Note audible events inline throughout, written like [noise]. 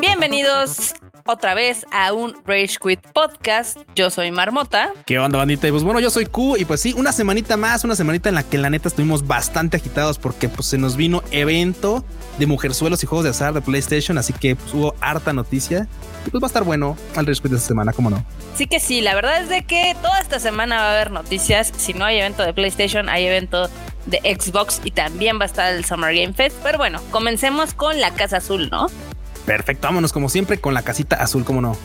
Bienvenidos otra vez a un Rage Quit Podcast. Yo soy Marmota. ¿Qué onda, bandita? Y pues bueno, yo soy Q y pues sí, una semanita más, una semanita en la que la neta estuvimos bastante agitados porque pues se nos vino evento de mujerzuelos y juegos de azar de PlayStation, así que pues, hubo harta noticia y pues va a estar bueno al Quit de esta semana, ¿cómo no? Sí que sí, la verdad es de que toda esta semana va a haber noticias. Si no hay evento de PlayStation, hay evento de Xbox y también va a estar el Summer Game Fest. Pero bueno, comencemos con la Casa Azul, ¿no? Perfecto, vámonos como siempre con la casita azul, ¿cómo no?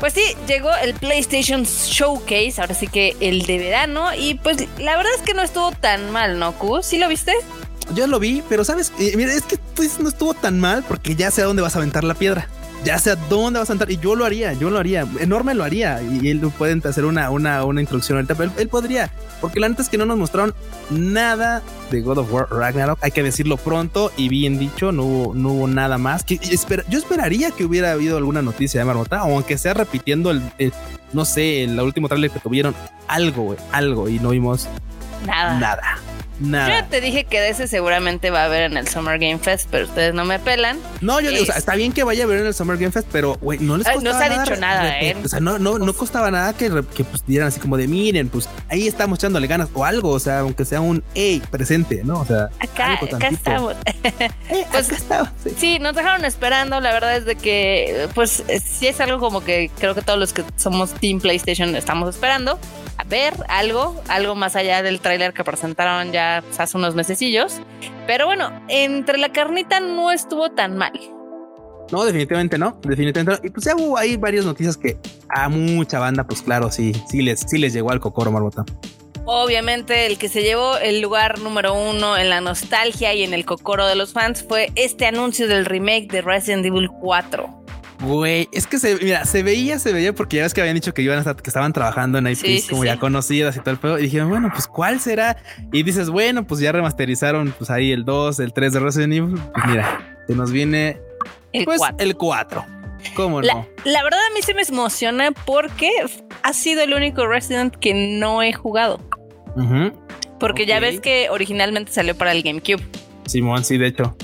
Pues sí, llegó el PlayStation Showcase, ahora sí que el de verano, y pues la verdad es que no estuvo tan mal, ¿no, Q? ¿Sí lo viste? Yo lo vi, pero sabes, Eh, mira, es que pues no estuvo tan mal porque ya sé a dónde vas a aventar la piedra. Ya sé a dónde vas a aventar y yo lo haría, yo lo haría. Enorme lo haría y él pueden hacer una, una, una introducción ahorita, pero él, él podría, porque la neta es que no nos mostraron nada de God of War Ragnarok. Hay que decirlo pronto y bien dicho, no hubo, no hubo nada más. Que yo esperaría que hubiera habido alguna noticia de Marmota, o aunque sea repitiendo el, el- no sé, el último trailer que tuvieron, algo, algo y no vimos Nada. nada, nada. ya te dije que de ese seguramente va a haber en el Summer Game Fest, pero ustedes no me pelan. No, yo digo, o sea, Es- está bien que vaya a ver en el Summer Game Fest, pero güey, no les Ay, no costaba se ha dicho nada, ¿eh? O sea, no, no, no costaba nada que, que pues dieran así como de miren, pues ahí estamos echándole ganas o algo, o sea, aunque sea un hey presente, ¿no? O sea, Acá, [laughs] [laughs] acá estamos. "Eh, Pues- acá estaba", sí. Sí, nos dejaron esperando. La verdad es de que, pues, sí es algo como que creo que todos los que somos Team PlayStation estamos esperando a ver algo, algo más allá del tráiler que presentaron ya hace unos mesecillos. Pero bueno, entre la carnita no estuvo tan mal. No, definitivamente no, definitivamente no. Y pues ya hubo ahí varias noticias que a mucha banda, pues claro, sí, sí les, sí les llegó al cocoro, Marbota. Obviamente, el que se llevó el lugar número uno en la nostalgia y en el cocoro de los fans fue este anuncio del remake de Resident Evil 4. Güey, es que se, mira, se veía, se veía porque ya ves que habían dicho que iban a estar, que estaban trabajando en IPs Sí, sí, como sí. ya conocidas y todo el pedo. Y dijeron, bueno, pues ¿cuál será? Y dices, bueno, pues ya remasterizaron pues ahí el 2, el 3 de Resident Evil. Pues mira, se nos viene El pues 4. el 4. ¿Cómo La, no? la verdad a mí se me emociona porque ha sido el único Resident que no he jugado. Porque ya ves que originalmente salió para el GameCube. Simón, sí, de hecho.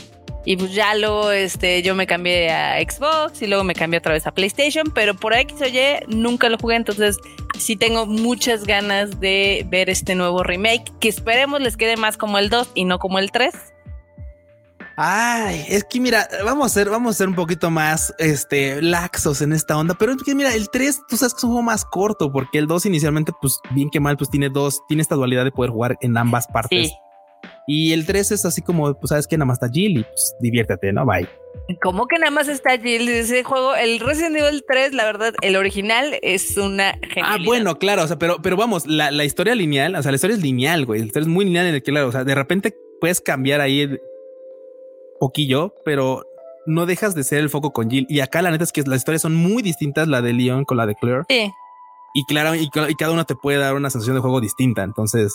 Y pues ya luego este, yo me cambié a Xbox y luego me cambié otra vez a PlayStation, pero por X o Y nunca lo jugué, entonces sí tengo muchas ganas de ver este nuevo remake, que esperemos les quede más como el 2 y no como el 3. Ay, es que mira, vamos a ser, vamos a ser un poquito más este laxos en esta onda, pero es que mira, el 3, tú sabes que es un juego más corto, porque el 2 inicialmente, pues bien que mal, pues tiene dos, tiene esta dualidad de poder jugar en ambas partes. Sí. Y el 3 es así como, pues sabes que nada más está Jill y pues diviértete, ¿no? Bye. Como que nada más está Jill ese juego, el Resident Evil 3, la verdad, el original es una Ah, genialidad. bueno, claro, o sea, pero, pero vamos, la, la historia lineal, o sea, la historia es lineal, güey. La historia es muy lineal en el que, claro, o sea, de repente puedes cambiar ahí el poquillo, pero no dejas de ser el foco con Jill. Y acá la neta es que las historias son muy distintas, la de Leon con la de Claire. Sí. Y claro, y, y cada uno te puede dar una sensación de juego distinta. Entonces,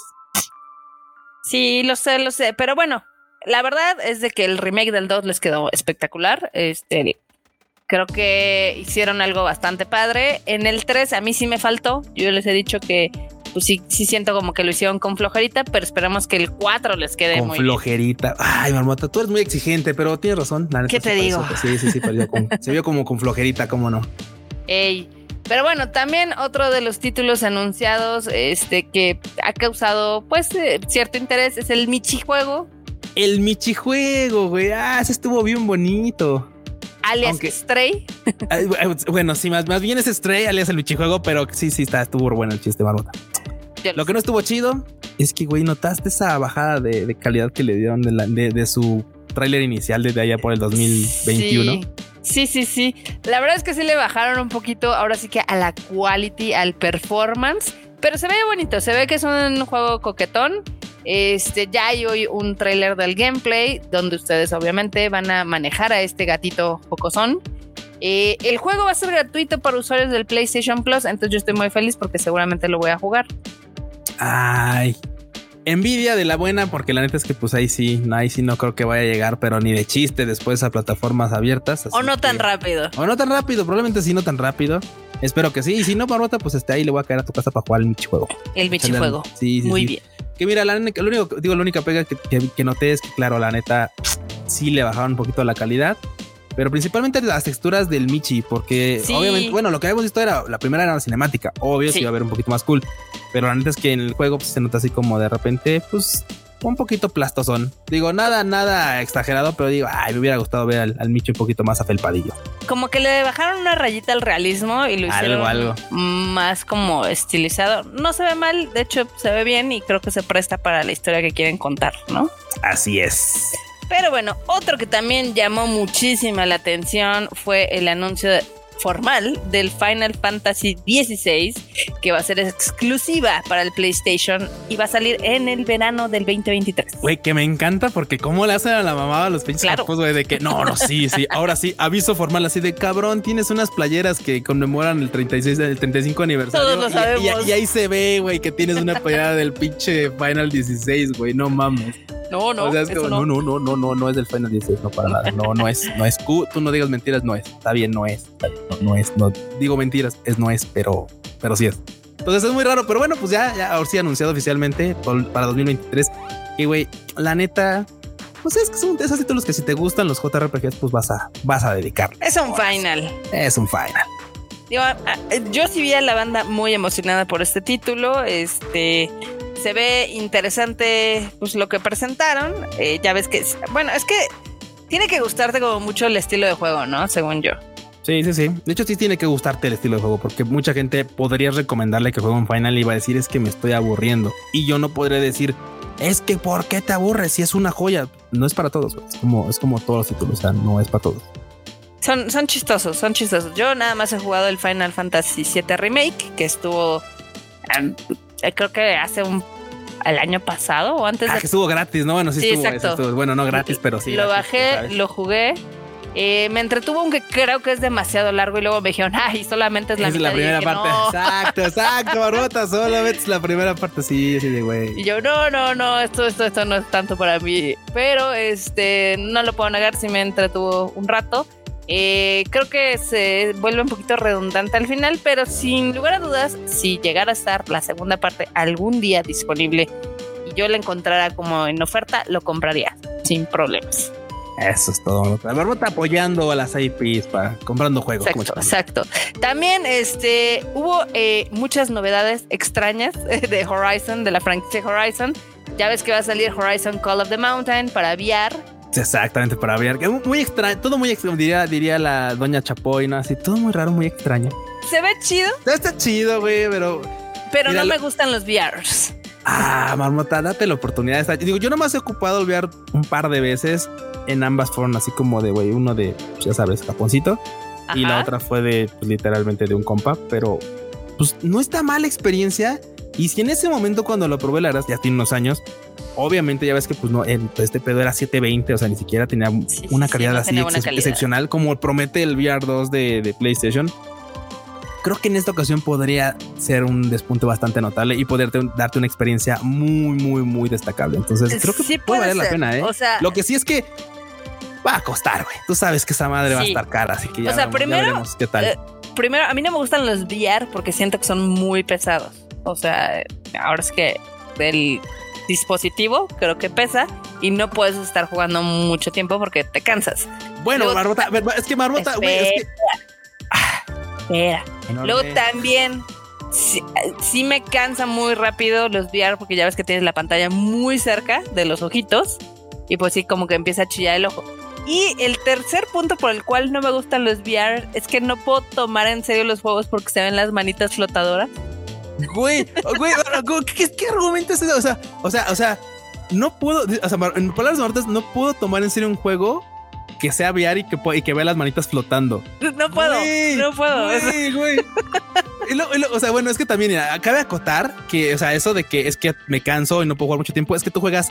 Sí, lo sé, lo sé. Pero bueno, la verdad es de que el remake del 2 les quedó espectacular. Este, creo que hicieron algo bastante padre. En el 3 a mí sí me faltó. Yo les he dicho que pues sí, sí siento como que lo hicieron con flojerita, pero esperamos que el 4 les quede con muy bien. flojerita. Ay, marmota, tú eres muy exigente, pero tienes razón. La neta, ¿Qué te digo? Sí, sí, sí, con- [laughs] se vio como con flojerita, cómo no. Ey. Pero bueno, también otro de los títulos anunciados este, que ha causado pues eh, cierto interés es el Michi Juego, El Michi juego, güey. Ah, ese estuvo bien bonito. alias Aunque- Stray. Ay, Bueno, sí, más, más bien es Stray, alias el Michi juego, pero sí, sí, está, estuvo bueno el chiste, marmota. Yo Lo que no estuvo chido es que, güey, notaste esa bajada de, de calidad que le dieron de, la- de- de su tráiler inicial desde allá por el 2021. Sí. Sí, sí, sí. La verdad es que sí le bajaron un poquito, ahora sí que a la quality, al performance, pero se ve bonito, se ve que es un juego coquetón. Este, ya hay hoy un tráiler del gameplay donde ustedes obviamente van a manejar a este gatito focosón. Eh, el juego va a ser gratuito para usuarios del PlayStation Plus, entonces yo estoy muy feliz porque seguramente lo voy a jugar. Ay, envidia de la buena, porque la neta es que, pues ahí sí, ahí sí no creo que vaya a llegar, pero ni de chiste después a plataformas abiertas. O no tan rápido. O no tan rápido, probablemente sí, no tan rápido. Espero que sí. Y si no, Barbota, pues este ahí le voy a caer a tu casa para jugar el Michijuego. El Michijuego. Sí, sí. Muy sí. bien. Que mira, la, lo único, digo, la única pega que, que, que noté es que, claro, la neta, sí le bajaron un poquito la calidad. Pero principalmente las texturas del Michi, porque Sí. obviamente, bueno, lo que habíamos visto era la primera era la cinemática, obvio, Sí. iba a ver un poquito más cool. Pero la neta es que en el juego pues, se nota así como de repente, pues un poquito plastosón. Digo, nada, nada exagerado, pero digo, ay, me hubiera gustado ver al, al Michi un poquito más afelpadillo. Como que le bajaron una rayita al realismo y lo hicieron Algo, algo. más como estilizado. No se ve mal, de hecho se ve bien y creo que se presta para la historia que quieren contar, ¿no? Así es. Pero bueno, otro que también llamó muchísima la atención fue el anuncio formal del Final Fantasy XVI, que va a ser exclusiva para el PlayStation y va a salir en el verano del 2023. Güey, que me encanta porque cómo le hacen a la mamá a los pinches Claro. güey, de que no, no, sí, sí, ahora sí, aviso formal así de cabrón, tienes unas playeras que conmemoran el 36, el 35 aniversario. Todos lo y- sabemos. Y, y ahí se ve, güey, que tienes una playera del pinche Final 16, güey, no mames. No, no, o sea, es eso como, no. no, no, no, no, no, es del Final 16, no para nada. No, no es, no es. Tú, tú no digas mentiras, no es. Está bien, no es. Está bien, No, no es, no digo mentiras, es no es, pero, pero sí es. Entonces es muy raro, pero bueno, pues ya, ya ahora sí anunciado oficialmente para 2023. Y güey, la neta, pues es que son de esos títulos que si te gustan los JRPGs, pues vas a, vas a dedicar. Es un final. Es un final. Digo, a- a- yo sí vi a la banda muy emocionada por este título. Este se ve interesante pues lo que presentaron. Eh, ya ves que bueno, es que tiene que gustarte como mucho el estilo de juego, ¿no? Según yo. Sí, sí, sí. De hecho, sí tiene que gustarte el estilo de juego, porque mucha gente podría recomendarle que juegue un final y va a decir es que me estoy aburriendo. Y yo no podré decir es que ¿por qué te aburres si es una joya? No es para todos, es como es como todos los títulos, o sea, no es para todos. Son, son chistosos, son chistosos. Yo nada más he jugado el Final Fantasy VII Remake, que estuvo, eh, creo que hace un, el año pasado o antes Ah, de que estuvo gratis, ¿no? Bueno, sí, Sí, estuvo, estuvo- Bueno, no gratis, pero sí. lo gratis, bajé, lo jugué. eh, me entretuvo, aunque creo que es demasiado largo. Y luego me dijeron, ay, solamente es la es mitad. la primera dije, parte. "No". Exacto, exacto, Barbota. Solamente [laughs] es la primera parte. Sí, sí, güey. Y yo, no, no, no, esto, esto, esto no es tanto para mí. Pero este, no lo puedo negar, si me entretuvo un rato. Eh, creo que se vuelve un poquito redundante al final, pero sin lugar a dudas, si llegara a estar la segunda parte algún día disponible y yo la encontrara como en oferta, lo compraría sin problemas. Eso es todo. Barbota. Barbota apoyando a las IPs para comprando juegos. Exacto, exacto. También este, hubo eh, muchas novedades extrañas [laughs] de Horizon, de la franquicia Horizon. Ya ves que va a salir Horizon Call of the Mountain para VR. Exactamente, para ver. Que Muy extraño, todo muy extraño, diría, diría la doña Chapoy, ¿no? Así, todo muy raro, muy extraño. Se ve chido, Está chido, güey, pero. pero Mira, no me gustan los VRs. Ah, marmota, date la oportunidad. Está- Digo, yo nomás he ocupado el VR un par de veces. En ambas fueron así como de, güey, uno de, pues, ya sabes, japoncito. Y la otra fue de, pues, literalmente de un compa. Pero, pues, no está mala experiencia. Y si en ese momento cuando lo probé, la verdad, ya tiene unos años. Obviamente ya ves que pues no, el- este pedo era 720, o sea, ni siquiera tenía Sí, una sí, calidad no así tenía buena ex- calidad. excepcional como promete el VR 2 de, de PlayStation. Creo que en esta ocasión podría ser un despunte bastante notable y poderte darte una experiencia muy, muy, muy destacable. Entonces creo que Sí puede valer la pena, ¿eh? O sea, Lo que sí es que va a costar, güey. Tú sabes que esa madre va a estar cara, así que ya, O sea, vamos- ya primero, veremos qué tal. eh, primero, a mí no me gustan los VR porque siento que son muy pesados. O sea, ahora es que el dispositivo creo que pesa y no puedes estar jugando mucho tiempo porque te cansas. bueno, luego- Marbota, es que Marbota, güey, es que Espera. Enorme. Luego también sí, sí me cansa muy rápido los VR porque ya ves que tienes la pantalla muy cerca de los ojitos y pues sí como que empieza a chillar el ojo. Y el tercer punto por el cual no me gustan los VR es que no puedo tomar en serio los juegos porque se ven las manitas flotadoras. Güey, güey, ¿qué, qué argumento es ese? O sea, o sea, o sea, no puedo, o sea, en palabras muertas, no puedo tomar en serio un juego que sea VR y que, y que vea las manitas flotando. No puedo, Güey, no puedo. Güey, [laughs] güey. Y lo- y lo- o sea, bueno, es que también mira, cabe acotar que, o sea, eso de que es que me canso y no puedo jugar mucho tiempo, es que tú juegas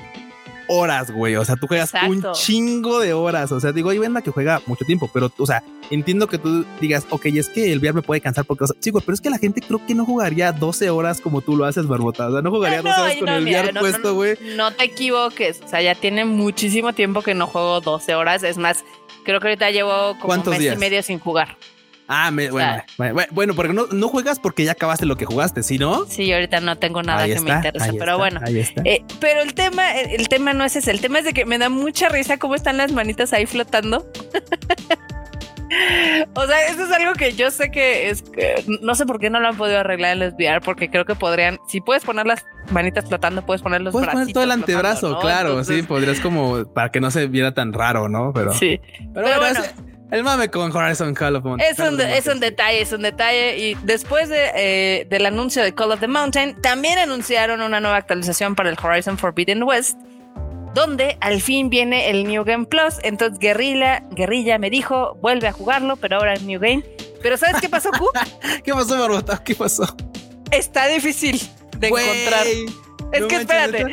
horas, güey. O sea, tú juegas un chingo de horas. O sea, digo, hay banda que juega mucho tiempo, pero, o sea, entiendo que tú digas, ok, es que el VR me puede cansar porque, o sea, sí, güey, pero es que la gente creo que no jugaría 12 horas como tú lo haces, Barbota. O sea, no jugaría No, 12 horas y con no, el mira, VR puesto, güey. No te equivoques, o sea, ya tiene muchísimo tiempo que no juego 12 horas. Es más, creo que ahorita llevo como un ¿Cuántos mes días? y medio sin jugar. Ah, me, bueno, bueno, porque no, no, juegas porque ya acabaste lo que jugaste, ¿sí no? Sí, ahorita no tengo nada que me interese, pero bueno. Eh, pero el tema, el tema no es ese, el tema es de que me da mucha risa cómo están las manitas ahí flotando. [laughs] o sea, eso es algo que yo sé que es que no sé por qué no lo han podido arreglar en el VR, porque creo que podrían, si puedes poner las manitas flotando, puedes poner los puedes poner todo el antebrazo, claro, sí, podrías como para que no se viera tan raro, ¿no? Pero sí, pero, bueno, el mame con Horizon Call of Mountain. Es un, es un detalle, es un detalle. Y después de, eh, del anuncio de Call of the Mountain, también anunciaron una nueva actualización para el Horizon Forbidden West, donde al fin viene el New Game Plus. Entonces Guerrilla, Guerrilla me dijo, vuelve a jugarlo, pero ahora es New Game. Pero ¿sabes qué pasó, Q? [laughs] ¿Qué pasó, Barbota? ¿Qué pasó? Está difícil de encontrar. Es que espérate,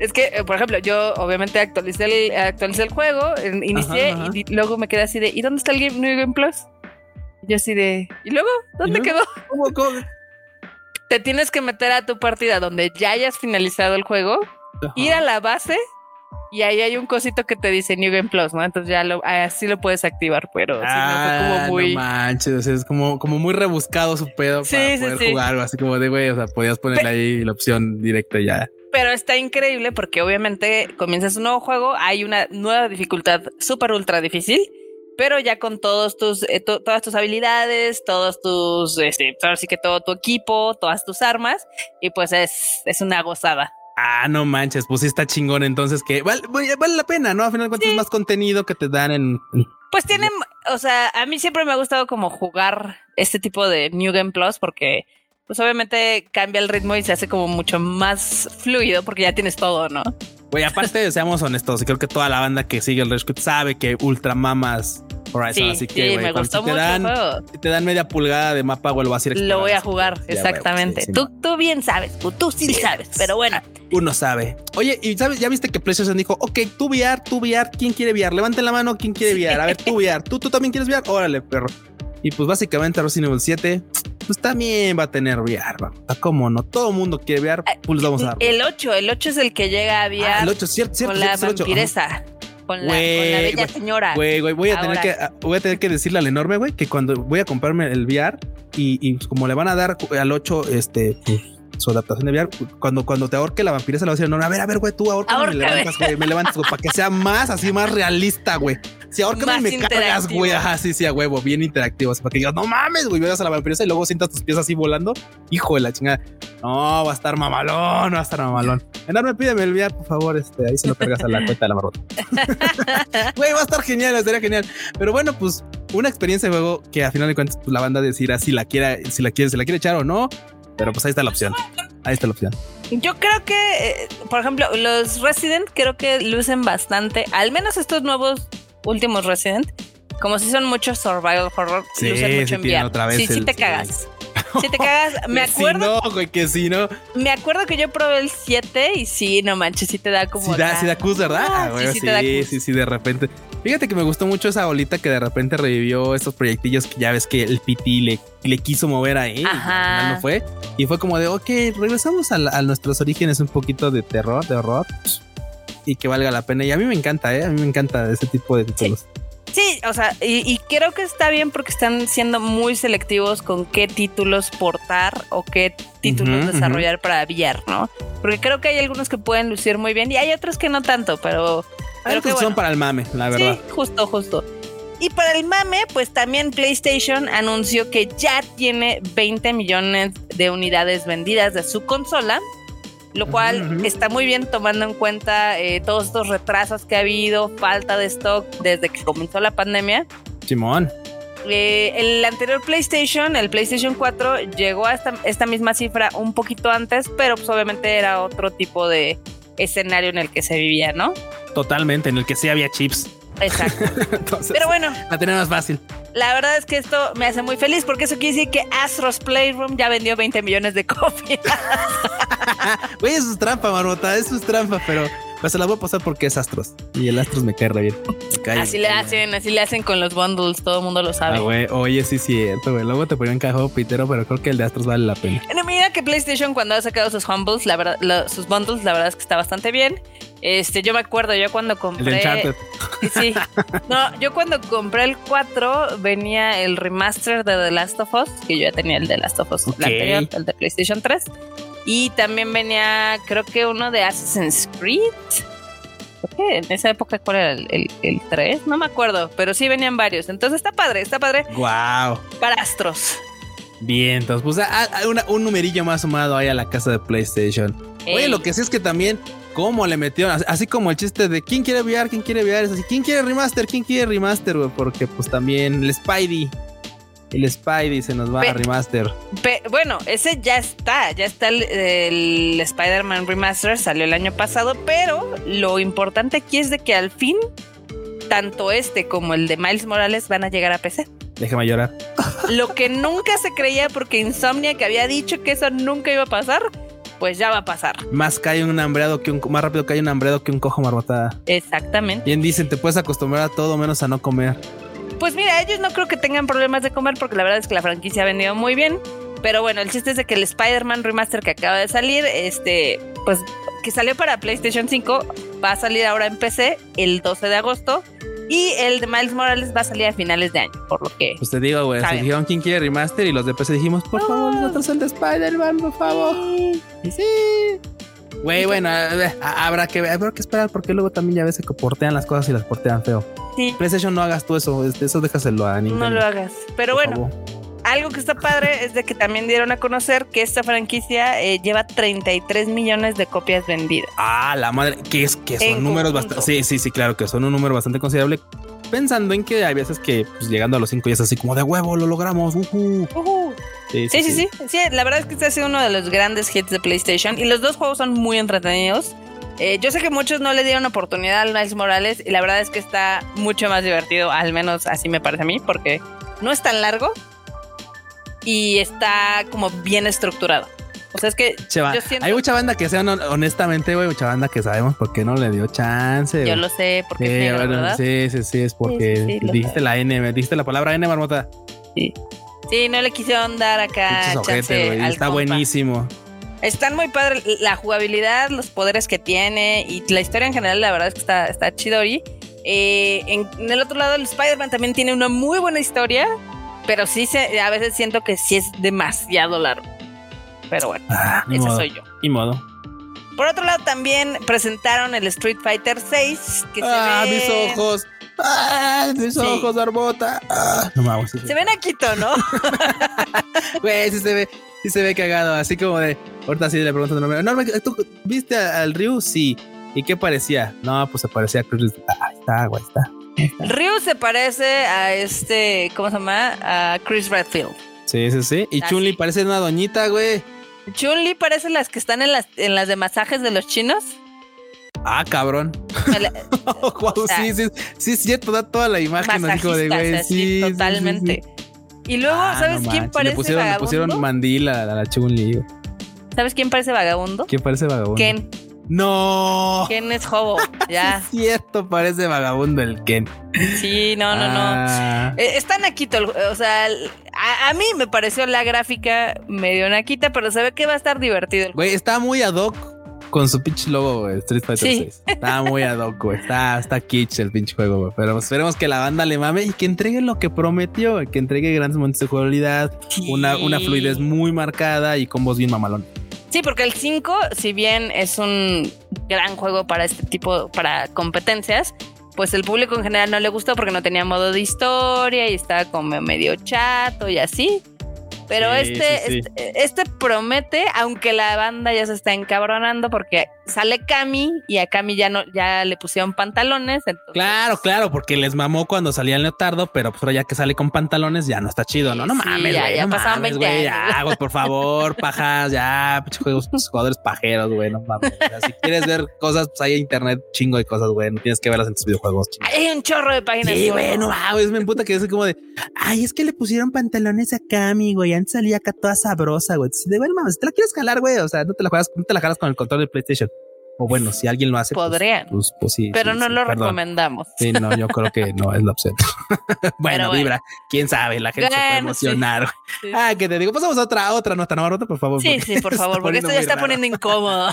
es que, eh, por ejemplo, yo obviamente actualicé el, actualicé el juego, inicié y luego me quedé así de, ¿y dónde está el Game, New Game Plus? yo así de, ¿y luego? ¿Dónde quedó? ¿Cómo, cómo? Te tienes que meter a tu partida donde ya hayas finalizado el juego, ir a la base y ahí hay un cosito que te dice New Game Plus, ¿no? Entonces ya lo, así lo puedes activar, pero ah, no, fue como ah, muy. No manches, es como, como muy rebuscado su pedo para poder jugar, así como de güey, o sea, podías ponerle ahí la opción directa ya. Pero está increíble porque obviamente comienzas un nuevo juego, hay una nueva dificultad súper ultra difícil, pero ya con todos tus, eh, todas tus habilidades, todos tus, este, ahora sí que todo tu equipo, todas tus armas, y pues es, es una gozada. Ah, no manches, pues sí está chingón, entonces que vale, vale la pena, ¿no? Al final cuentas es más contenido que te dan en... Pues tienen, o sea, a mí siempre me ha gustado como jugar este tipo de New Game Plus porque pues obviamente cambia el ritmo y se hace como mucho más fluido porque ya tienes todo, ¿no? Güey, aparte, seamos honestos, y creo que toda la banda que sigue el Rescue sabe que ultra mamas Horizon, así que, sí, me gustó mucho te dan, te dan media pulgada de mapa, vuelvo a decir. Lo voy a jugar, exactamente. tú, tú bien sabes, tú, sí, sabes, pero bueno. Uno sabe. Oye, y sabes, ya viste que PlayStation dijo, ok, tú VR, tú VR, ¿quién quiere VR? Levanten la mano, ¿quién quiere VR? A ver, tú VR, tú, tú también quieres VR, órale, perro. Y pues básicamente Resident Evil 7 pues también va a tener VR. ¿va? ¿Cómo no? Todo el mundo quiere VR, pues vamos a dar. El 8, el 8 es el que llega a VR. Ah, el 8, cierto, cierto. Con la vampiresa. Con la, con la, bella señora. Güey, güey, voy a tener que voy a tener que decirle al enorme, güey, que cuando voy a comprarme el VR y, y como le van a dar al 8 este su adaptación de VR, cuando, cuando te ahorque la vampira se la va a decir, no, a ver, a ver, güey, tú ahorca me levantas, güey, me levantas, para que sea más así, más realista, güey. Si ahorca me cargas, güey, ajá, sí, sí, a huevo, bien interactivo, así, para que digas, no mames, güey, veas a la vampira y luego sientas tus pies así volando, hijo de la chingada. No, va a estar mamalón, va a estar mamalón. Enorme, pídeme el VR, por favor, este, ahí se lo cargas a la [laughs] cuenta de la marrota. Güey, va a estar genial, estaría genial. Pero bueno, pues una experiencia de juego que a final de cuentas pues, la banda decir si la quiera, si la quiere, si la quiere echar o no. Pero pues ahí está la opción. Ahí está la opción. Yo creo que, eh, por ejemplo, los Resident creo que lucen bastante, al menos estos nuevos últimos Resident, como si son muchos survival horror, lucen mucho en Otra vez sí, sí te cagas. [laughs] Si te cagas, me acuerdo. no, güey, que sí, ¿no? Me acuerdo que yo probé el 7 y sí, no manches, sí te da como. Sí da, sí da cus, ¿verdad? Ah, sí, sí, sí, sí, de repente. Fíjate que me gustó mucho esa bolita que de repente revivió estos proyectillos que ya ves que el PT le, le quiso mover ahí. Ajá. Y no fue. Y fue como de, ok, regresamos a, a, nuestros orígenes un poquito de terror, de horror. Y que valga la pena. Y a mí me encanta, ¿eh? A mí me encanta ese tipo de títulos. Sí, o sea, y, creo que está bien porque están siendo muy selectivos con qué títulos portar o qué títulos desarrollar para VR, ¿no? Porque creo que hay algunos que pueden lucir muy bien y hay otros que no tanto, pero... Hay que son para el mame, la verdad. Sí, justo, justo. Y para el mame, pues también PlayStation anunció que ya tiene 20 millones de unidades vendidas de su consola lo cual está muy bien tomando en cuenta eh, todos estos retrasos que ha habido, falta de stock desde que comenzó la pandemia. Simón. Eh, el anterior PlayStation, el PlayStation 4, llegó a esta, misma cifra un poquito antes, pero pues obviamente era otro tipo de escenario en el que se vivía, ¿no? Totalmente, en el que sí había chips. Exacto. [laughs] Pero bueno. La tenía más fácil. La verdad es que esto me hace muy feliz porque eso quiere decir que Astros Playroom ya vendió 20 millones de copias. [laughs] Güey, eso es trampa, marmota, eso es trampa, pero pues se la voy a pasar porque es Astros. Y el Astros me cae re bien. [laughs] así le hacen, así le hacen con los bundles, todo el mundo lo sabe. Ah, oye, sí es cierto, güey. Luego te ponían cajado pitero, pero creo que el de Astros vale la pena. No, mira que PlayStation cuando ha sacado sus bundles, la verdad, sus bundles, la verdad es que está bastante bien. Este, yo me acuerdo, yo cuando compré. Sí. [laughs] No, yo cuando compré el 4 venía el remaster de The Last of Us, que yo ya tenía el de Last of Us, el anterior, el de PlayStation 3. Y también venía, creo que uno de Assassin's Creed. en esa época, ¿cuál era el, el, 3? No me acuerdo, pero sí venían varios. Entonces está padre, está padre. Wow. Para Astros. Bien, entonces, pues un numerillo más sumado ahí a la casa de PlayStation. Oye, lo que sí es que también, ¿cómo le metieron? Así como el chiste de quién quiere VR, quién quiere VR, es así, ¿quién quiere remaster? ¿Quién quiere remaster, güey? Porque pues también el Spidey el Spidey se nos va a remaster. bueno, ese ya está, ya está el, Spider-Man Remaster, salió el año pasado, pero lo importante aquí es de que al fin, tanto este como el de Miles Morales van a llegar a PC. Déjame llorar. Lo que nunca se creía porque Insomnia que había dicho que eso nunca iba a pasar, pues ya va a pasar. Más cae un hambreado que un más rápido cae un hambreado que un cojo marmotada. Exactamente. Bien dicen, te puedes acostumbrar a todo menos a no comer. Pues mira, ellos no creo que tengan problemas de comer porque la verdad es que la franquicia ha vendido muy bien. Pero bueno, el chiste es de que el Spider-Man Remaster que acaba de salir, este, pues que salió para PlayStation 5, va a salir ahora en PC el 12 de agosto. Y el de Miles Morales va a salir a finales de año, por lo que. Pues te digo, güey, se dijeron quién quiere remaster y los de PC dijimos, por favor, ah. nosotros el de Spider-Man, por favor. Sí. Güey, bueno, habrá que, habrá que esperar porque luego también ya ves que portean las cosas y las portean feo. Sí. PlayStation no hagas tú eso, eso déjaselo a Nintendo. No lo hagas. Pero bueno, algo que está padre es de que también dieron a conocer que esta franquicia eh, lleva 33 millones de copias vendidas. Ah, la madre, que es que son números bastante. Sí, sí, sí, claro que son un número bastante considerable. Pensando en que hay veces que pues, llegando a los 5 ya es así como de huevo, lo logramos. Sí sí, sí sí, la verdad es que este ha sido uno de los grandes hits de PlayStation y los dos juegos son muy entretenidos. Eh, yo sé que muchos no le dieron oportunidad al Miles Morales y la verdad es que está mucho más divertido, al menos así me parece a mí, porque no es tan largo y está como bien estructurado. O sea, es que hay mucha banda que sea honestamente, güey, mucha banda que sabemos por qué no le dio chance. Yo lo sé, porque sí, sí, sí, es porque dijiste la N, dijiste la palabra N, marmota. Sí. Sí, no le quisieron dar acá. Chance está buenísimo. Están muy padres la jugabilidad, los poderes que tiene y la historia en general, la verdad es que está, está chido. Y eh, en, el otro lado, el Spider-Man también tiene una muy buena historia, pero sí se, a veces siento que sí es demasiado largo. Pero bueno, ah, ese soy yo. Y modo. Por otro lado, también presentaron el Street Fighter 6. Que ah, mis ojos. ¡Ah! Mis ojos, Arbota. Ah, no vamos. Se ven Quito, ¿no? [laughs] Güey, sí se ve, sí se ve cagado. Así como de. Ahorita sí le pregunto Norma, ¿tú viste al Ryu? Sí. ¿Y qué parecía? No, pues se parecía a Chris. Ah, está, güey, está. Ryu se parece a este. ¿Cómo se llama? A Chris Redfield. Sí, sí, sí. Y Chun-Li parece una doñita, güey. Chun-Li parece las que están en las, en las de masajes de los chinos. Ah, cabrón. [laughs] sí, sí, sí, es cierto, da toda la imagen así como de güey. Sí, totalmente. y luego, ah, ¿sabes quién parece le pusieron, vagabundo? Le pusieron mandila a la Chun-Li. ¿Sabes quién parece vagabundo? ¿Quién parece vagabundo? Ken. No. Ken es Hobo, [laughs] ya. es cierto, parece vagabundo el Ken. Sí, no, no, no. Ah. Eh, está naquito, o sea, a, a, mí me pareció la gráfica medio naquita, pero se ve que va a estar divertido. Güey, está muy ad hoc con su pinche logo, Street Fighter 6. Está muy ad hoc, güey. Está, está kitsch el pinche juego, güey. Pero esperemos que la banda le mame y que entregue lo que prometió, que entregue grandes momentos de jugabilidad, una, una fluidez muy marcada y combos bien mamalón. Sí, porque el 5, si bien es un gran juego para este tipo, para competencias, pues el público en general no le gustó porque no tenía modo de historia y estaba como medio chato y así. Pero este, este, este, promete, aunque la banda ya se está encabronando porque sale Cami y a Cami ya no, ya le pusieron pantalones. Claro, claro, porque les mamó cuando salía el leotardo, pero pues ya que sale con pantalones ya no está chido, ¿no? No mames, ya, ya pasaban 20 años. Ya, güey, por favor, [laughs] pajas, ya, juegos, jugadores pajeros, güey, no mames. si quieres ver cosas, pues hay internet chingo de cosas, güey, no tienes que verlas en tus videojuegos. Hay un chorro de páginas. Sí, güey, no mames, me emputa que es como de, ay, es que le pusieron pantalones a Cami, güey, antes salía acá toda sabrosa, güey. De bueno, mames, te la quieres jalar, güey, o sea, no te la juegas, no te la jalas con el control de PlayStation. O bueno, si alguien lo hace, pues, podrían. Pues, pues, sí, pero no lo recomendamos. Sí, no, yo creo que no es la [laughs] opción. bueno, Vibra, quién sabe, la gente se puede emocionar. [laughs] Ah, que te digo, pasamos a otra, otra no, otra, por favor. Sí, sí, por [laughs] favor, porque esto ya está poniendo incómodo.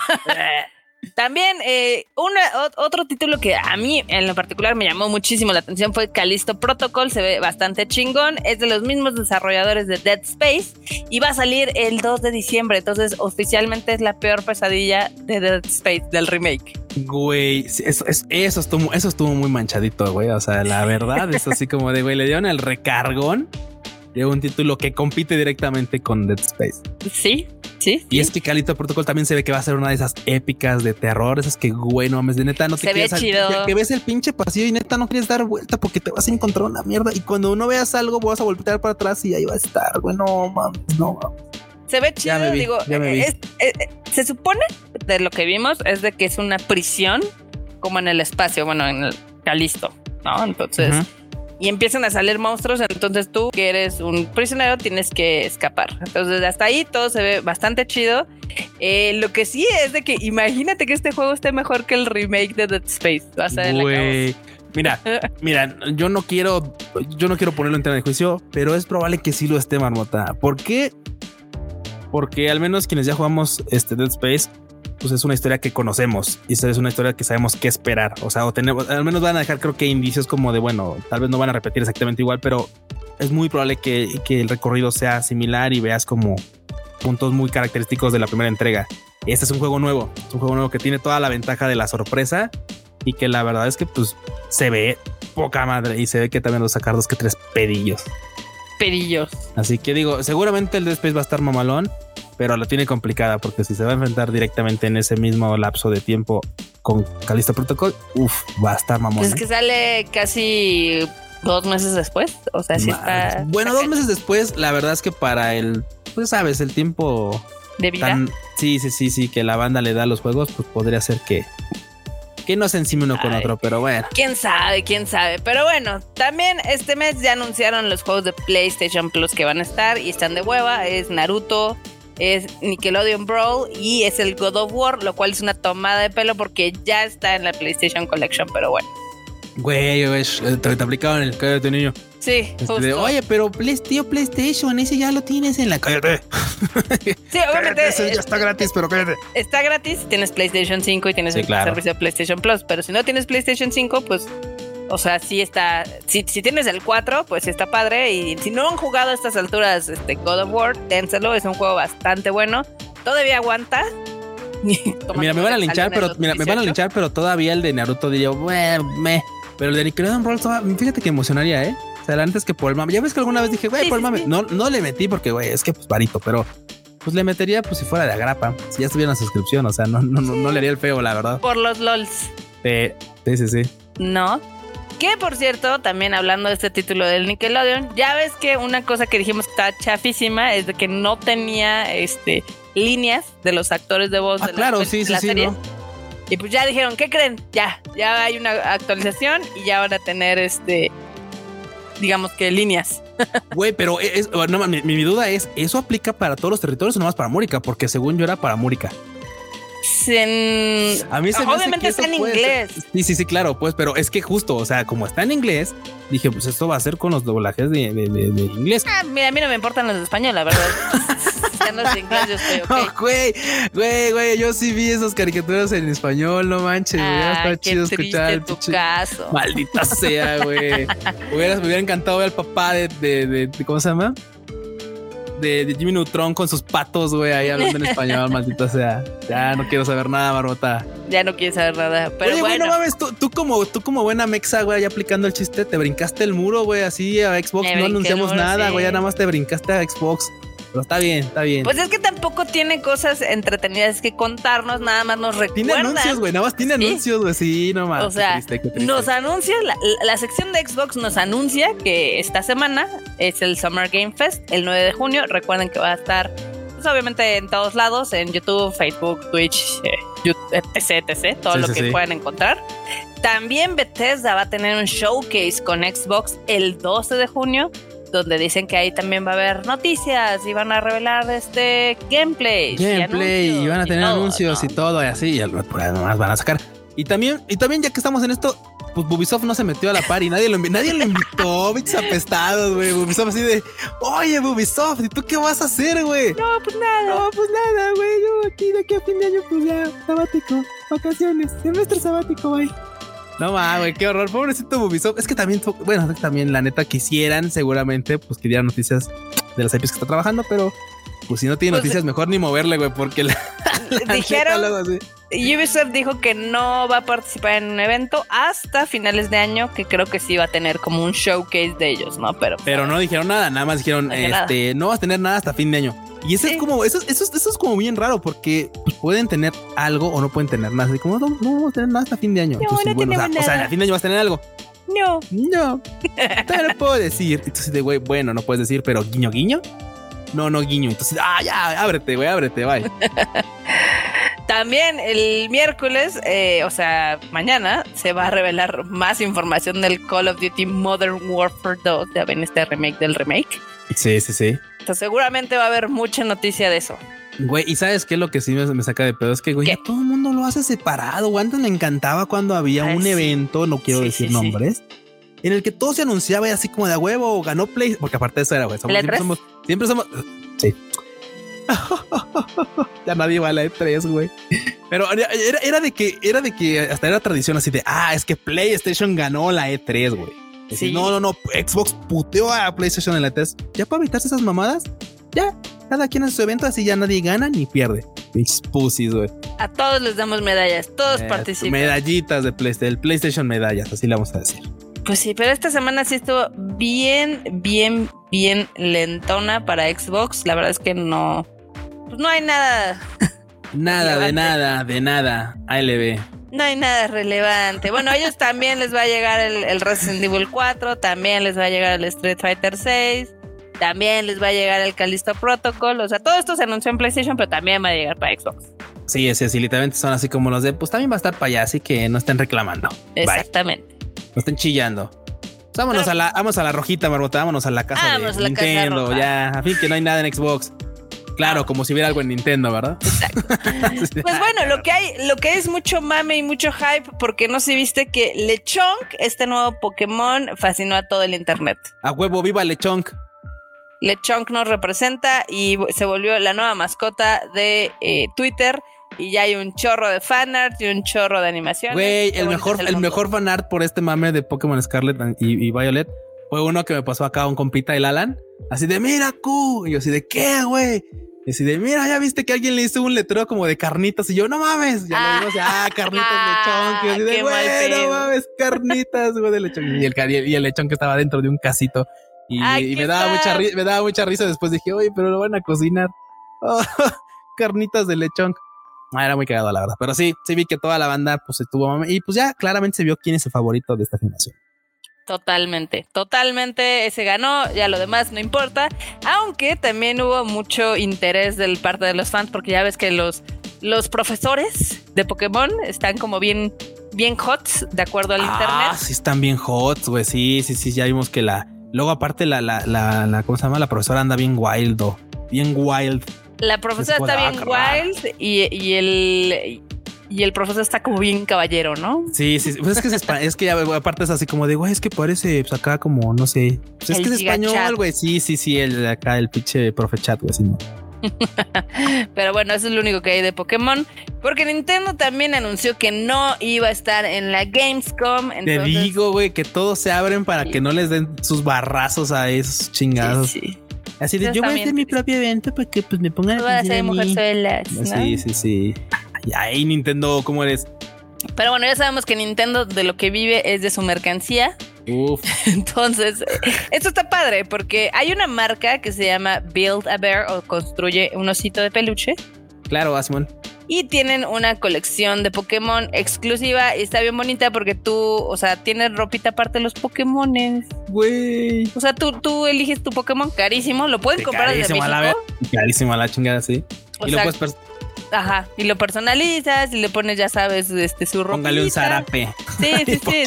También eh, otro título que a mí en lo particular me llamó muchísimo la atención fue Callisto Protocol, se ve bastante chingón, es de los mismos desarrolladores de Dead Space y va a salir el 2 de diciembre, entonces oficialmente es la peor pesadilla de Dead Space del remake. Güey, eso, eso, estuvo, eso estuvo muy manchadito, güey, o sea, la verdad es así como de, güey, le dieron el recargón de un título que compite directamente con Dead Space. Sí, sí. Y es que Calito Protocol también se ve que va a ser una de esas épicas de terror, esas que, güey, no mames, de neta no te se ve chido. Que, ves el pinche pasillo y neta no quieres dar vuelta porque te vas a encontrar una mierda. Y cuando uno veas algo, vas a voltear para atrás y ahí va a estar, güey, no mames, no mames. Se ve chido, digo, se supone de lo que vimos es de que es una prisión como en el espacio, bueno, en el Calisto, ¿no? Entonces y empiezan a salir monstruos, entonces tú que eres un prisionero tienes que escapar. Entonces hasta ahí todo se ve bastante chido. Eh, lo que sí es de que imagínate que este juego esté mejor que el remake de Dead Space. Vas a Mira, [laughs] mira, yo no quiero, yo no quiero ponerlo en tela de juicio, pero es probable que sí lo esté, Marmota. ¿Por qué? Porque al menos quienes ya jugamos este Dead Space pues es una historia que conocemos y es una historia que sabemos qué esperar. O sea, o tenemos, al menos van a dejar, creo que indicios como de bueno, tal vez no van a repetir exactamente igual, pero es muy probable que, el recorrido sea similar y veas como puntos muy característicos de la primera entrega. Este es un juego nuevo, es un juego nuevo que tiene toda la ventaja de la sorpresa y que la verdad es que pues se ve poca madre y se ve que también los sacar dos que tres pedillos. Pedillos. Así que digo, seguramente el Dead Space va a estar mamalón pero la tiene complicada porque si se va a enfrentar directamente en ese mismo lapso de tiempo con Calista Protocol, uff, va a estar mamón. Es ¿eh? que sale casi dos meses después. O sea, si está. Bueno, dos meses después, la verdad es que para el, pues sabes, el tiempo de vida. sí, sí, sí, sí, que la banda le da a los juegos, pues podría ser que que no se encima uno con otro, pero bueno. Quién sabe, quién sabe. Pero bueno, también este mes ya anunciaron los juegos de PlayStation Plus que van a estar y están de hueva. Es Naruto, es Nickelodeon Brawl y es el God of War, lo cual es una tomada de pelo porque ya está en la PlayStation Collection, pero bueno. Güey, te, te aplicaban en el cabello de tu niño. Sí, este, Oye, pero tío PlayStation, ese ya lo tienes en la cállate. Sí, obviamente. Ese ya está gratis, pero cállate. Está gratis, tienes PlayStation 5 y tienes el servicio de PlayStation Plus, pero si no tienes PlayStation 5, pues o sea, sí está. Si, tienes el 4, pues está padre. Y si no han jugado a estas alturas este God of War, dénselo. Es un juego bastante bueno. Todavía aguanta. [laughs] mira, me van a linchar, pero mira, me van a linchar, pero todavía el de Naruto diría, bueno, me. Pero el de Nickelodeon Brawl, fíjate que emocionaría, ¿eh? O sea, antes que por el mame. Ya ves que alguna vez dije, güey, por el mame. No, no le metí porque, güey, es que pues varito, pero pues le metería pues si fuera de agrapa, si ya estuviera en la suscripción, o sea, no, no, no, no le haría el feo, la verdad. Por los LOLs. sí, sí, sí. No, que por cierto, también hablando de este título del Nickelodeon, ya ves que una cosa que dijimos que estaba chafísima es de que no tenía este líneas de los actores de voz ah, de la, claro, sí, sí, serie. Y pues ya dijeron, ¿qué creen? Ya, ya hay una actualización y ya van a tener este digamos que líneas. [laughs] Güey, pero es, no, mi, mi, duda es, ¿eso aplica para todos los territorios o no más para Múrica? Porque según yo era para A mí se Obviamente está en inglés. Sí, sí, sí, claro, pues, pero es que justo, o sea, como está en inglés, dije, pues esto va a ser con los doblajes de, inglés. Ah, mira, a mí no me importan los de español, la verdad. [laughs] ya no es inglés, yo estoy güey, güey, güey, yo sí vi esas caricaturas en español, no manches, ah, está chido escuchar. Tu caso. Maldita sea, güey. [laughs] me hubiera encantado ver al papá de, de, ¿cómo se llama? De, Jimmy Neutron con sus patos, güey, ahí hablando en español, [laughs] maldita sea. Ya no quiero saber nada, Barbota. Ya no quieres saber nada. Pero Oye, bueno. no mames, tú, como, tú como buena mexa, güey, aplicando el chiste, te brincaste el muro, güey, así a Xbox. no anunciamos nada, güey, ya nada más te brincaste a Xbox. Pero está bien, está bien. Pues es que tampoco tiene cosas entretenidas que contarnos, nada más nos recuerda. Tiene anuncios, güey, nada más tiene anuncios, güey, sí, no más. O sea, nos anuncia, la, sección de Xbox nos anuncia que esta semana es el Summer Game Fest, el 9 de junio. Recuerden que va a estar, pues obviamente en todos lados, en YouTube, Facebook, Twitch, eh, etc, etc, todo lo que puedan encontrar. También Bethesda va a tener un showcase con Xbox el 12 de junio donde dicen que ahí también va a haber noticias y van a revelar este gameplay. Gameplay y, van a tener anuncios y todo y así, y pues, además van a sacar. Y también, y también ya que estamos en esto, pues Ubisoft no se metió a la par y nadie lo, nadie lo invitó, [laughs] bichos apestados, güey. Ubisoft así de, oye, Ubisoft, ¿y tú qué vas a hacer, güey? No, pues nada. No, pues nada, güey. Yo aquí de aquí a fin de año, pues ya, sabático. vacaciones, semestre sabático, bye. No mames, güey, qué horror. Pobrecito Ubisoft. Es que también, bueno, también la neta quisieran seguramente, pues que dieran noticias de las IPs que está trabajando, pero pues si no tiene pues, noticias, mejor ni moverle, güey, porque la, [laughs] dijeron. Ubisoft dijo que no va a participar en un evento hasta finales de año, que creo que sí va a tener como un showcase de ellos, ¿no? Pero, pero no dijeron nada, nada más dijeron, este, no vas a tener nada hasta fin de año. Y eso es como, eso, eso, eso, es como bien raro porque pues, pueden tener algo o no pueden tener nada. Así como no, no vamos a tener nada hasta fin de año. No, Entonces, bueno, o sea, o sea, a fin de año vas a tener algo. No. No. Te lo puedo decir. Entonces, de güey, bueno, no puedes decir, pero guiño, guiño. No, no, guiño. Entonces, ah, ya, ábrete, güey, ábrete, bye. [laughs] También el miércoles, eh, o sea, mañana, se va a revelar más información del Call of Duty Modern Warfare 2. Ya ven este remake del remake. Sí, sí, sí. Entonces, seguramente va a haber mucha noticia de eso. Güey, y sabes qué es lo que sí me, saca de pedo es que, güey, todo el mundo lo hace separado. Güey, antes me encantaba cuando había un evento, no quiero decir nombres, en el que todo se anunciaba y así como de huevo, ganó Play, porque aparte de eso era, güey, siempre somos, siempre somos, sí. [laughs] ya nadie va a la E3, güey. Pero era, de que, era de que hasta era tradición así de, ah, es que PlayStation ganó la E3, güey. No, no, no, Xbox puteó a PlayStation en la E3. Ya para evitarse esas mamadas, ya, cada quien en su evento, así ya nadie gana ni pierde. Pussies, güey. A todos les damos medallas, todos eh, participan. Medallitas de PlayStation, PlayStation medallas, así le vamos a decir. Pues sí, pero esta semana sí estuvo bien, bien, bien lentona para Xbox. La verdad es que no, pues no hay nada. [laughs] Nada, de nada, de nada. ALB. No hay nada relevante. Bueno, a ellos también les va a llegar el, Resident Evil 4, también les va a llegar el Street Fighter 6, también les va a llegar el Callisto Protocol. O sea, todo esto se anunció en PlayStation, pero también va a llegar para Xbox. Sí, sí, sí, literalmente son así como los de, pues también va a estar para allá, así que no estén reclamando. Exactamente. No estén chillando. Vámonos a la, vamos a la rojita, Marbota, vámonos a la casa de Nintendo, ya, a fin que no hay nada en Xbox. Claro, como si hubiera algo en Nintendo, ¿verdad? Exacto. [laughs] pues bueno, lo que hay, lo que es mucho mame y mucho hype, porque no se viste que Lechonk, este nuevo Pokémon, fascinó a todo el internet. A huevo, viva Lechonk. Lechonk nos representa y se volvió la nueva mascota de eh, Twitter. Y ya hay un chorro de fanart y un chorro de animación. Güey, el mejor, el, mejor fanart por este mame de Pokémon Scarlet y, y, Violet fue uno que me pasó acá un compita, el Alan. Así de, mira, Q. Y yo así de, ¿qué, güey? Y así de, mira, ya viste que alguien le hizo un letrero como de carnitas. Y yo, no mames. Ya lo vimos, ah, carnitas [laughs] lechón. Y así de, güey, no mames, carnitas, güey, de lechón. Y el, y el lechón que estaba dentro de un casito. Y, me, daba mucha me daba mucha risa. Después dije, oye, pero lo van a cocinar. Oh, [laughs] carnitas de lechón. Ah, era muy cagado, la verdad. Pero sí, sí vi que toda la banda pues estuvo. Y pues ya claramente se vio quién es el favorito de esta generación. Totalmente, totalmente ese ganó, ya lo demás no importa, aunque también hubo mucho interés del parte de los fans porque ya ves que los, los profesores de Pokémon están como bien, bien hot de acuerdo al ah, internet. Sí, están bien hot, güey, sí, sí, sí, ya vimos que la, luego aparte la, la, la, la ¿cómo se llama? La profesora anda bien wild, bien wild. La profesora está bien wild y, y el y el profesor está como bien caballero, ¿no? Sí, sí, pues es que es, es que aparte es así como de, güey, es que parece pues acá como, no sé, pues es que es español, güey, sí, sí, sí, el acá el pinche profe chat, güey, así, ¿no? [laughs] Pero bueno, eso es lo único que hay de Pokémon. Porque Nintendo también anunció que no iba a estar en la Gamescom. Te digo, güey, que todos se abren para que no les den sus barrazos a esos chingados. Sí, Así de, yo voy a hacer mi propio evento para que pues me pongan a hacer mujer ¿no? Sí, sí, sí. Y ahí Nintendo, ¿cómo eres? Pero bueno, ya sabemos que Nintendo de lo que vive es de su mercancía. Uf. [laughs] Entonces, esto está padre porque hay una marca que se llama Build a Bear o construye un osito de peluche. Claro, Asmon. Y tienen una colección de Pokémon exclusiva y está bien bonita porque tú, o sea, tienes ropita aparte de los Pokémones. Güey. O sea, tú, tú eliges tu Pokémon carísimo, lo puedes comprar desde México. A la carísimo a la chingada, sí. y lo puedes Ajá, y lo personalizas y le pones, ya sabes, este su ropa. Póngale un zarape. Sí, [laughs] sí, sí,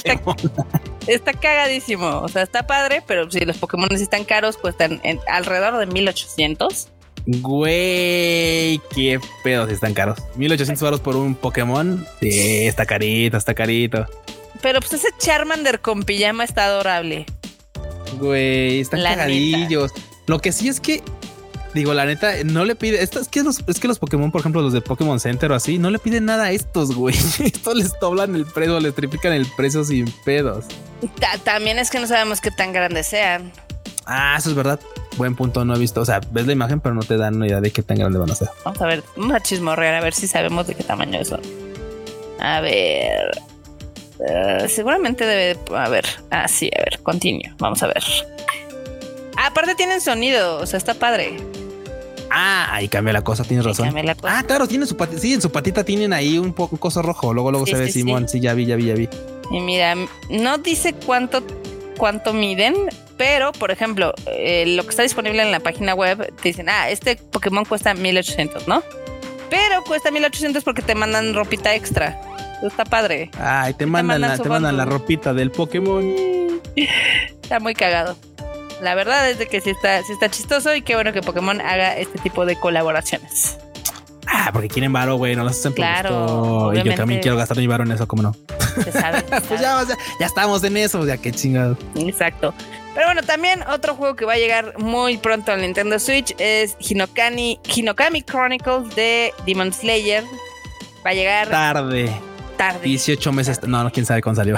está, cagadísimo. O sea, está padre, pero si los Pokémon están caros, cuestan en, alrededor de 1800. Güey, qué pedos están caros. 1800 euros por un Pokémon. Sí, está carito, está carito. Pero pues ese Charmander con pijama está adorable. Güey, están cagadillos. Lo que sí es que digo, la neta, no le pide. Esto, es, que los, es que los Pokémon, por ejemplo, los de Pokémon Center o así, no le piden nada a estos, güey. [laughs] Estos les doblan el precio, les triplican el precio sin pedos. también es que no sabemos qué tan grandes sean. Ah, eso es verdad. Buen punto, no he visto. O sea, ves la imagen, pero no te dan una idea de qué tan grande van a ser. Vamos a ver, vamos a chismorrear a ver si sabemos de qué tamaño son. A ver. Eh, seguramente debe. A ver. Ah, sí, a ver, continuo. Vamos a ver. Ah, aparte tienen sonido, o sea, está padre. Ah, ahí cambia la cosa, tienes razón. Ah, claro, tiene su patita. Sí, en su patita tienen ahí un poco coso rojo. Luego, luego se ve Simón. Sí. ya vi, ya vi, ya vi. Y mira, no dice cuánto, cuánto miden, pero por ejemplo, eh, lo que está disponible en la página web te dicen, ah, este Pokémon cuesta 1800, ¿no? Pero cuesta 1800 porque te mandan ropita extra. Está padre. Ay, te, mandan, la, te mandan la ropita del Pokémon. [laughs] Está muy cagado. La verdad es de que sí está, sí está chistoso y qué bueno que Pokémon haga este tipo de colaboraciones. Ah, porque quieren varo, güey, no lo hacen claro, Y yo también quiero gastar mi varo en eso, ¿cómo no? [laughs] pues ya, ya, estamos en eso, ya qué chingado. Exacto. Pero bueno, también otro juego que va a llegar muy pronto al Nintendo Switch es Hinokami, Hinokami Chronicles de Demon Slayer. Va a llegar tarde tarde. 18 meses. No, no, quién sabe cuándo salió.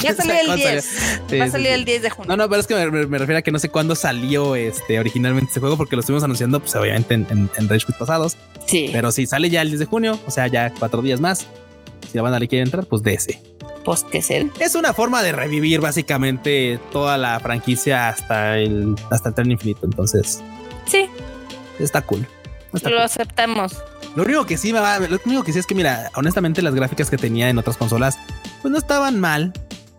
ya [laughs] salió el 10. Va a salir el 10 de junio. No, no, pero es que me, refiero a que no sé cuándo salió este originalmente este juego, porque lo estuvimos anunciando, pues obviamente en, en, en Rage pasados. Sí. Pero sí, sale ya el 10 de junio, o sea, ya cuatro días más. Si la banda le quiere entrar, pues de ese. Pues que ser. Es una forma de revivir básicamente toda la franquicia hasta el hasta el tren infinito. Entonces, sí, está cool. lo aceptamos. Lo único que sí me va, lo único que sí es que mira, honestamente las gráficas que tenía en otras consolas pues no estaban mal,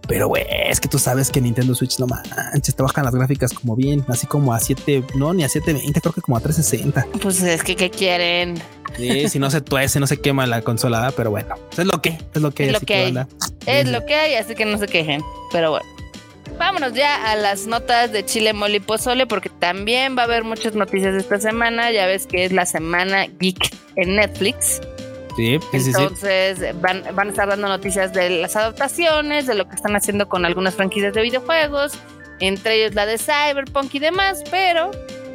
pero güey, es que tú sabes que Nintendo Switch no manches, te bajan las gráficas como bien, así como a 7, no, ni a 720, creo que como a 360. Pues es que ¿qué quieren? Sí, si no se tuese, no se quema la consola, pero bueno, es lo que, es lo que es. Lo que hay. Es lo que hay, así que no se quejen, pero bueno. Vámonos ya a las notas de Chile Moli Pozole, porque también va a haber muchas noticias esta semana. Ya ves que es la semana geek en Netflix. Entonces Van, van a estar dando noticias de las adaptaciones, de lo que están haciendo con algunas franquicias de videojuegos, entre ellos la de Cyberpunk y demás, pero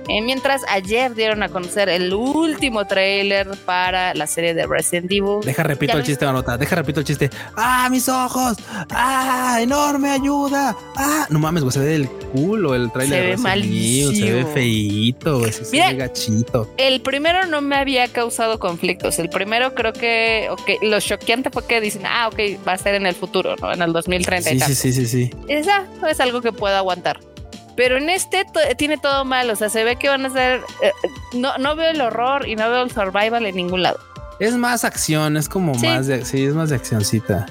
eh, mientras ayer dieron a conocer el último trailer para la serie de Resident Evil. Deja repito el chiste, Manota. Deja repito el chiste. ¡Ah, mis ojos! ¡Ah, enorme ayuda! ¡Ah! No mames, güey, se ve el culo el trailer. Se ve malísimo. Se ve feíto, güey. Se ve gachito. El primero no me había causado conflictos. El primero creo que, ok, lo choqueante fue que dicen, ah, ok, va a ser en el futuro, ¿no? En el 2030 sí, Sí, sí, sí, sí. Esa es algo que puedo aguantar. Pero en este tiene todo mal, o sea, se ve que van a ser... Eh, no, no veo el horror y no veo el survival en ningún lado. Es más acción, es como más de... Sí, es más de accioncita.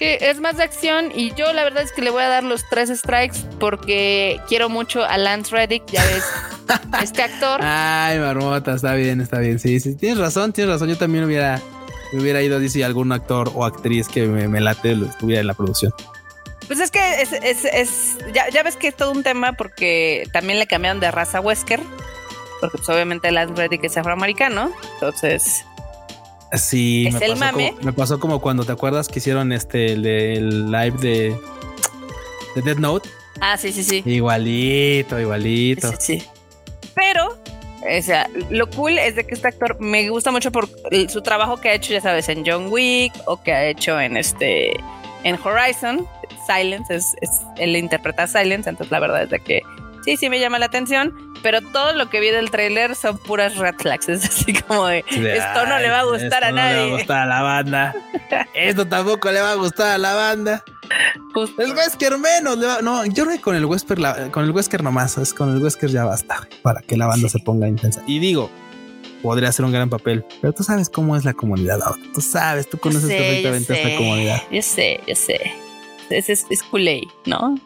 Sí, es más de acción y yo la verdad es que le voy a dar los tres strikes porque quiero mucho a Lance Reddick, ya ves, [laughs] este actor. Ay, marmota, está bien, está bien. Sí, sí, tienes razón, tienes razón. Yo también hubiera, me hubiera ido a decir algún actor o actriz que me, me late estuviera en la producción. Pues es que es, es, es ya, ves que es todo un tema porque también le cambiaron de raza a Wesker, porque pues obviamente Lance Reddick es afroamericano, entonces... Sí, ¿Es me, el pasó mame? Como, me pasó como cuando te acuerdas que hicieron este el, live de, de Dead Note. Ah, sí, sí, sí. Igualito, igualito. Sí, sí. Pero, o sea, lo cool es de que este actor me gusta mucho por su trabajo que ha hecho, ya sabes, en John Wick o que ha hecho en este en Horizon. Silence, es, él interpreta Silence, entonces la verdad es de que sí, sí me llama la atención, pero todo lo que vi del tráiler son puras red flags, [laughs] es así como de, esto no le va a gustar a nadie. No le va a gustar a la banda. [laughs] esto tampoco le va a gustar a la banda. El Wesker menos, no, yo creo que con el Wesker, con el Wesker nomás, es con el Wesker ya basta para que la banda se ponga intensa. Y digo, podría ser un gran papel, pero tú sabes cómo es la comunidad Tú sabes, tú conoces perfectamente esta comunidad. Yo sé, yo sé es, es, es ¿no?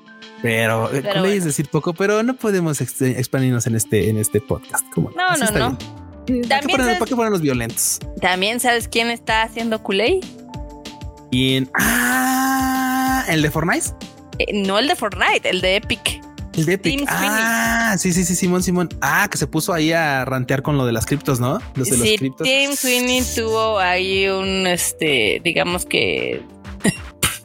Pero, eh, pero es decir poco, pero no podemos expandirnos en este, en este podcast. no, no, no. También ¿Para qué, ponernos violentos? También sabes quién está haciendo Kulei. ¿Quién? Ah, el de Fortnite. Eh, no el de Fortnite, el de Epic. El de Epic. ah, sí, sí, sí, Simón, Simón. Ah, que se puso ahí a rantear con lo de las criptos, ¿no? Los de sí, Tim Sweeney tuvo ahí un, este, digamos que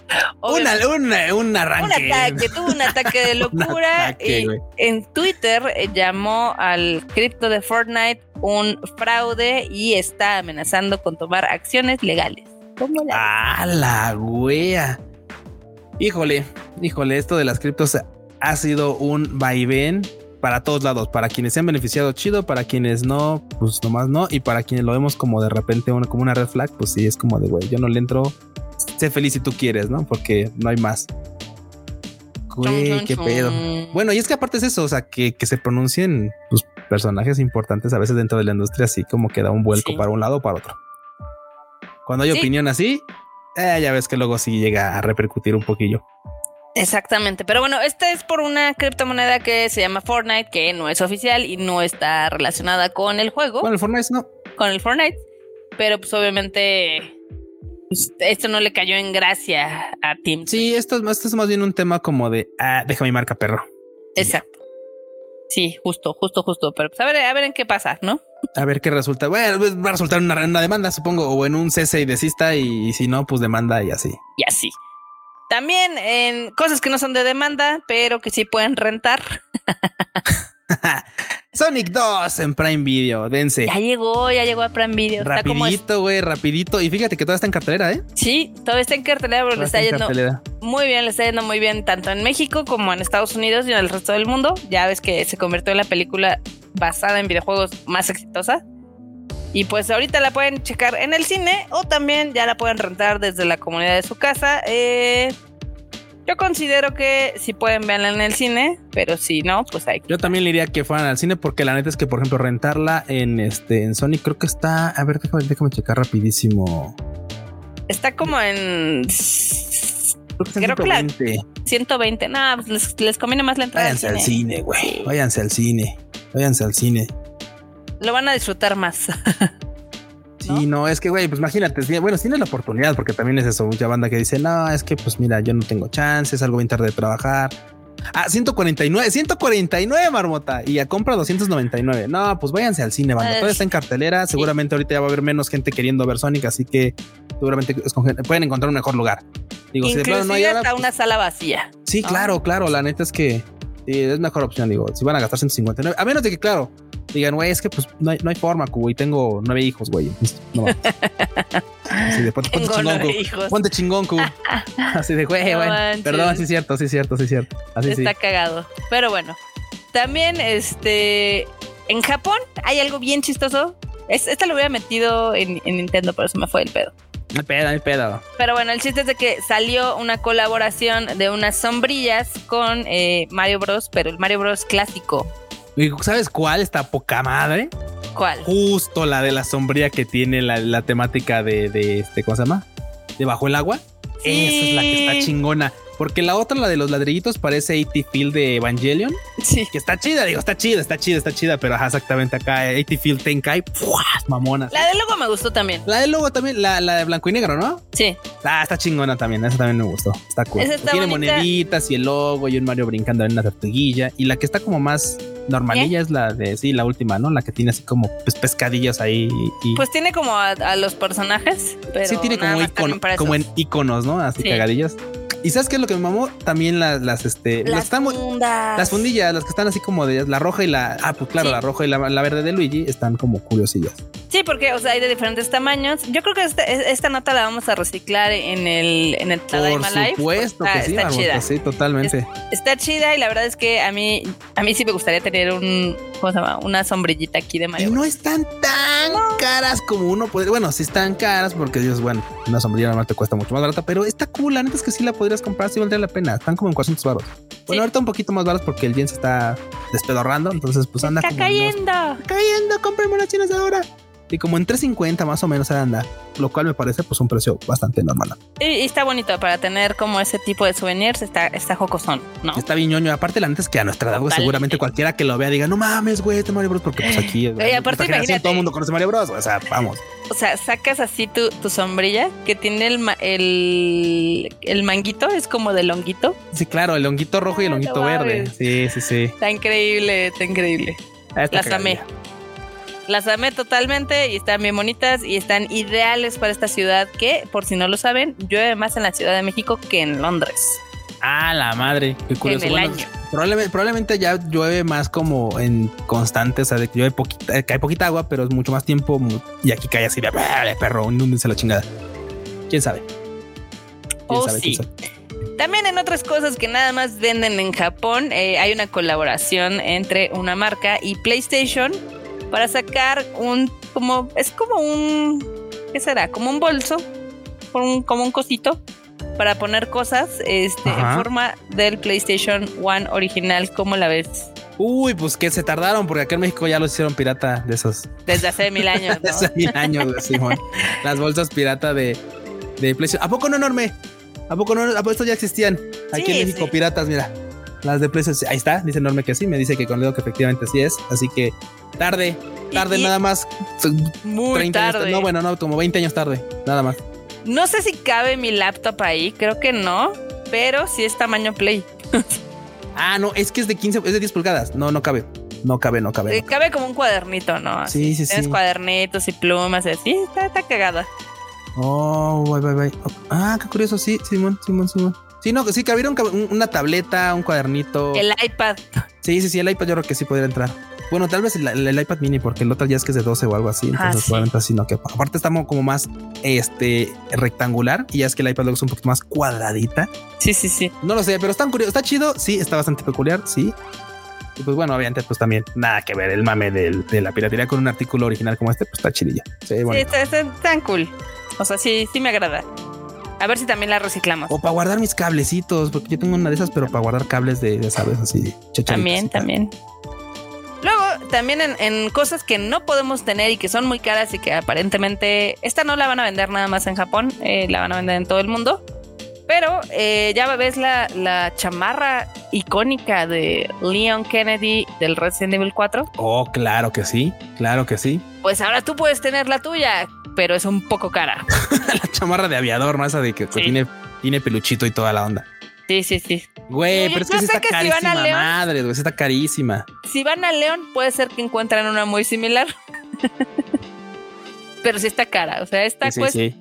[laughs] Una, una, un arranque. Un ataque, tuvo un ataque de [laughs] locura ataque, y en Twitter eh, llamó al cripto de Fortnite un fraude y está amenazando con tomar acciones legales. ¿Cómo la A la wea. Híjole, híjole, esto de las criptos ha sido un vaivén para todos lados. Para quienes se han beneficiado, chido. Para quienes no, pues nomás no. Y para quienes lo vemos como de repente una, como una red flag, pues sí, es como de güey, yo no le entro. Sé feliz si tú quieres, ¿no? Porque no hay más. Güey, qué pedo. Bueno, y es que aparte es eso, o sea, que, que se pronuncien pues, personajes importantes a veces dentro de la industria, así como que da un vuelco Sí. para un lado o para otro. Cuando hay Sí. opinión así, eh, ya ves que luego sí llega a repercutir un poquillo. Exactamente, pero bueno, esta es por una criptomoneda que se llama Fortnite, que no es oficial y no está relacionada con el juego, Bueno, el Fortnite no. con el Fortnite, pero pues obviamente pues, esto no le cayó en gracia a Tim. Sí, esto, es- esto es más bien un tema como de ah, deja mi marca, perro. exacto. Sí, justo, justo, justo, pero pues a ver, a ver en qué pasa, ¿no? A ver qué resulta. Bueno, pues, va a resultar una, una demanda, supongo, o en un cese y desista, y, si no, pues demanda y así. Y así. También en cosas que no son de demanda, pero que sí pueden rentar. [laughs] Sonic 2 en Prime Video, dense. Ya llegó, ya llegó a Prime Video. Rapidito, güey, rapidito. Y fíjate que todavía está en cartelera, ¿eh? Sí, todavía está en cartelera, pero le está en yendo cartelera. muy bien, le está yendo muy bien tanto en México como en Estados Unidos y en el resto del mundo. Ya ves que se convirtió en la película basada en videojuegos más exitosa. Y pues ahorita la pueden checar en el cine o también ya la pueden rentar desde la comunidad de su casa. Eh, yo considero que si pueden verla en el cine, pero si no, pues hay Yo también le diría que fueran al cine porque la neta es que, por ejemplo, rentarla en este en Sony creo que está. A ver, déjame, déjame checar rapidísimo. Está como en Creo que la- 120. 120. No, pues les, les conviene más la entrada Váyanse al cine. güey. Váyanse al cine. Váyanse al cine. Lo van a disfrutar más. [laughs] Sí, no, es que, güey, pues imagínate, bueno, tienes la oportunidad, porque también es eso, mucha banda que dice, no, es que, pues mira, yo no tengo chances, algo bien tarde de trabajar. Ah, 149, 149, marmota, y a compra 299. No, pues váyanse al cine, banda. Todavía está en cartelera, Sí. seguramente ahorita ya va a haber menos gente queriendo ver Sonic, así que seguramente pueden encontrar un mejor lugar. Digo, si de plano no hay hasta pues, una sala vacía. Sí, ¿no? claro, claro. La neta es que sí, es mejor opción. Digo, si van a gastar 159, a menos de que, claro, digan, güey, es que pues no hay, no hay forma, güey. Tengo nueve hijos, güey. No. [laughs] Así de ponte, ponte chingón. Ponte chingón. [laughs] Así de, güey, No bueno. manches. Perdón, sí es cierto, sí es cierto, sí es cierto. Así sí. Está cagado. Pero bueno. También, este. En Japón hay algo bien chistoso. Es, esta lo hubiera metido en, en Nintendo, pero se me fue el pedo. No hay pedo, no hay pedo. Pero bueno, el chiste es de que salió una colaboración de unas sombrillas con eh, Mario Bros, pero el Mario Bros clásico. Y, ¿Sabes cuál está poca madre? ¿Cuál? Justo la de la sombría que tiene la, la temática de, de este, ¿cómo se llama? De bajo el agua. Sí. Esa es la que está chingona. Porque la otra, la de los ladrillitos, parece AT Field de Evangelion. Sí. Que está chida, digo, está chida, está chida, está chida. Pero ajá, exactamente acá, AT Field Tenkai, ¡fua! mamona. La de logo me gustó también. La de logo también, la, la de blanco y negro, ¿no? Sí. Ah, está chingona también, esa también me gustó. Está cool. Esa está Tiene bonita. moneditas y el logo y un Mario brincando en una tortuguilla. Y la que está como más normalilla es la de, sí, la última, ¿no? La que tiene así como pues, pescadillos ahí. Y, Pues tiene como a, a los personajes, pero sí, tiene como, icono- como en iconos, ¿no? Así Sí. cagadillas. ¿Y sabes qué es lo que me mamó? También las, las, este, las, las están- fundas. las fundillas, las que están así como de la roja y la, ah, pues claro, Sí. la roja y la, la verde de Luigi están como curiosillas. Sí, porque o sea, hay de diferentes tamaños. Yo creo que esta, esta nota la vamos a reciclar en el en el Por Tadaima Live. supuesto Está- que sí, está chida. sí, totalmente. Está chida y la verdad es que a mí a mí sí me gustaría tener un ¿cómo se llama? Una sombrillita aquí de Y Mario. no están tan caras como uno puede. Bueno, sí están caras porque Dios, bueno, una sombrilla normal te cuesta mucho más barata, pero está cool. La neta es que sí la podrías comprar, sí valdría la pena. Están como en 400 baros. Bueno, Sí. ahorita un poquito más baros porque el yen se está despedorrando. Entonces, pues anda Está como en unos- cayendo. cayendo, compren chinas ahora. Y como en 350 más o menos anda, lo cual me parece pues un precio bastante normal. Y, y está bonito para tener como ese tipo de souvenirs, está, está jocosón, ¿no? Está bien ñoño. Aparte, la neta es que a nuestra edad, seguramente cualquiera que lo vea diga, no mames, güey, este Mario Bros. Porque pues aquí, [laughs] Oye, aparte, imagínate. todo el mundo conoce Mario Bros. O sea, vamos. O sea, sacas así tu, tu sombrilla que tiene el, ma- el, el manguito, es como de longuito. Sí, claro, el honguito rojo y el Ah, honguito verde. Sí, sí, sí. Está increíble, está increíble. Ah, Las amé. Las amé totalmente y están bien bonitas y están ideales para esta ciudad que, por si no lo saben, llueve más en la Ciudad de México que en Londres. Ah, la madre, qué curioso. En el Bueno, año. Probablemente, probablemente ya llueve más como en constante, o sea, de que llueve poquita, eh, cae poquita agua, pero es mucho más tiempo y aquí cae así de "Bah, perro, inúndense la chingada. ¿Quién sabe? ¿Quién Oh, sabe? sí. ¿Quién sabe? También en otras cosas que nada más venden en Japón, eh, hay una colaboración entre una marca y PlayStation para sacar un, como, es como un, ¿qué será? Como un bolso, un- como un cosito para poner cosas este, en forma del PlayStation One original. ¿Cómo la ves? Uy, pues que se tardaron porque acá en México ya lo hicieron pirata de esos Desde hace mil [laughs] años, ¿no? de hace mil años, [laughs] Simón. Las bolsas pirata de, de PlayStation. ¿A poco no enorme? ¿A poco no? ¿A poco estos ya existían? Aquí Sí, en México, sí. piratas, mira. Las de PlayStation. Ahí está, dice enorme que sí. Me dice que con Leo que efectivamente así es. Así que tarde, tarde Y- nada más. Muy 30 años tarde. No, bueno, no, como 20 años tarde, nada más. No sé si cabe mi laptop ahí, creo que no, pero sí es tamaño Play. [laughs] Ah, no, es que es de 15, es de 10 pulgadas. No, no cabe. No cabe, no cabe. Eh, cabe como un cuadernito, ¿no? Sí, sí, Tienes sí. cuadernitos y plumas y así. Está, está cagada. Oh, bye, bye, bye. Ah, qué curioso. Sí, Simón, Simón, Simón. Sí, no, sí, cabieron cab- un- una tableta, un cuadernito. El iPad. Sí, sí, sí, el iPad yo creo que sí podría entrar. Bueno, tal vez el, iPad mini, porque el otro ya es que es de 12 o algo así. Ah, Entonces, sí. probablemente así no quepa. Aparte, estamos como más este rectangular y ya es que el iPad luego es un poquito más cuadradita. Sí, sí, sí. No lo sé, pero está curioso, está chido. Sí, está bastante peculiar. Sí. Y pues bueno, obviamente, pues también nada que ver el mame del- de la piratería con un artículo original como este, pues está chidillo. Sí, Sí, está, está tan cool. O sea, sí, sí me agrada. A ver si también la reciclamos. O para guardar mis cablecitos, porque yo tengo una de esas, pero para guardar cables de, de sabes, así. También, también. Luego, también en, en cosas que no podemos tener y que son muy caras y que aparentemente esta no la van a vender nada más en Japón, eh, la van a vender en todo el mundo. Pero eh, ya ves la, la chamarra icónica de Leon Kennedy del Resident Evil 4. Oh, claro que sí, claro que sí. Pues ahora tú puedes tener la tuya, pero es un poco cara. [laughs] la chamarra de aviador, ¿no? Esa de que Sí. tiene, tiene peluchito y toda la onda. Sí, sí, sí. Güey, Yo- pero es que sí sé está que si van a carísima, León- madre, güey, está carísima. Si van a León, puede ser que encuentren una muy similar. [laughs] pero sí está cara. O sea, esta Sí, sí, cuesta sí.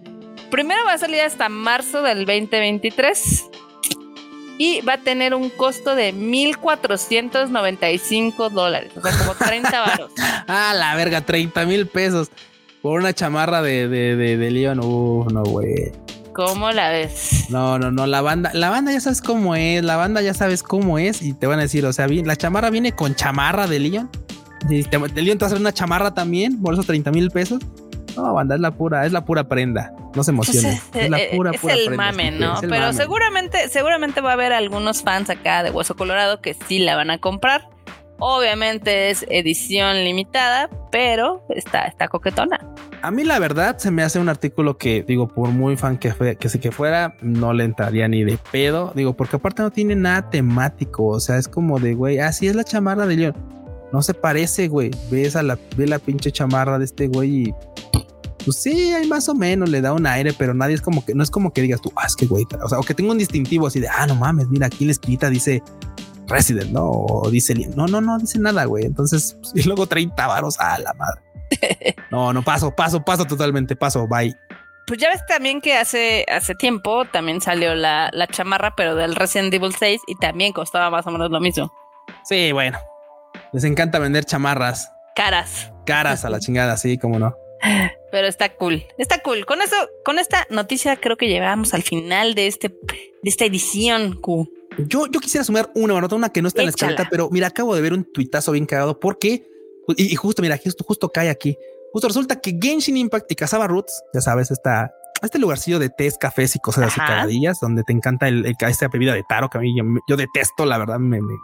Primero va a salir hasta marzo del 2023 y va a tener un costo de 1.495 dólares, o sea, como 30 [laughs] varos. Ah, la verga, 30 mil pesos por una chamarra de, de, de, de Leon. Uf, no, güey. ¿Cómo la ves? No, no, no, la banda, la banda ya sabes cómo es, la banda ya sabes cómo es y te van a decir, o sea, la chamarra viene con chamarra de Leon. Y te, de Leon te va a hacer una chamarra también por esos 30 mil pesos. No, banda, es la pura, es la pura prenda. No se Pues emocionen. es, es la eh, pura, es pura el prenda, mame, ¿no? es el Pero mame. seguramente, seguramente va a haber algunos fans acá de Hueso Colorado que sí la van a comprar. Obviamente es edición limitada, pero está, está coquetona. A mí la verdad se me hace un artículo que digo, por muy fan que, fue, que sí que fuera, no le entraría ni de pedo. Digo, porque aparte no tiene nada temático. O sea, es como de, güey, así es la chamarra de León. No se parece, güey. Ves a la, ve la pinche chamarra de este güey y pues sí, hay más o menos le da un aire, pero nadie es como que no es como que digas tú, ah, es que güey, o sea, o que tenga un distintivo así de, ah, no mames, mira, aquí la esquinita dice Resident, no, o dice, no, no, no dice nada, güey. Entonces, pues, [laughs] y luego 30 varos a la madre. [laughs] No, no paso, paso, paso totalmente, paso, bye. Pues ya ves también que hace, hace tiempo también salió la, la chamarra, pero del Resident Evil 6 y también costaba más o menos lo mismo. Sí, bueno. Les encanta vender chamarras Caras. caras a la [laughs] chingada, sí, como no. Pero está cool. Está cool. Con eso, con esta noticia creo que llegamos al final de este, de esta edición Q. Yo, yo quisiera sumar una nota, una que no está en la escaleta, pero mira, acabo de ver un tuitazo bien cagado porque, y, y justo, mira, justo, justo cae aquí. Justo resulta que Genshin Impact y Casaba Roots, ya sabes, esta, este lugarcillo de tés, cafés y cosas así Ajá. cagadillas, donde te encanta el, el- esta bebida de taro que a mí yo, yo detesto, la verdad, me, me-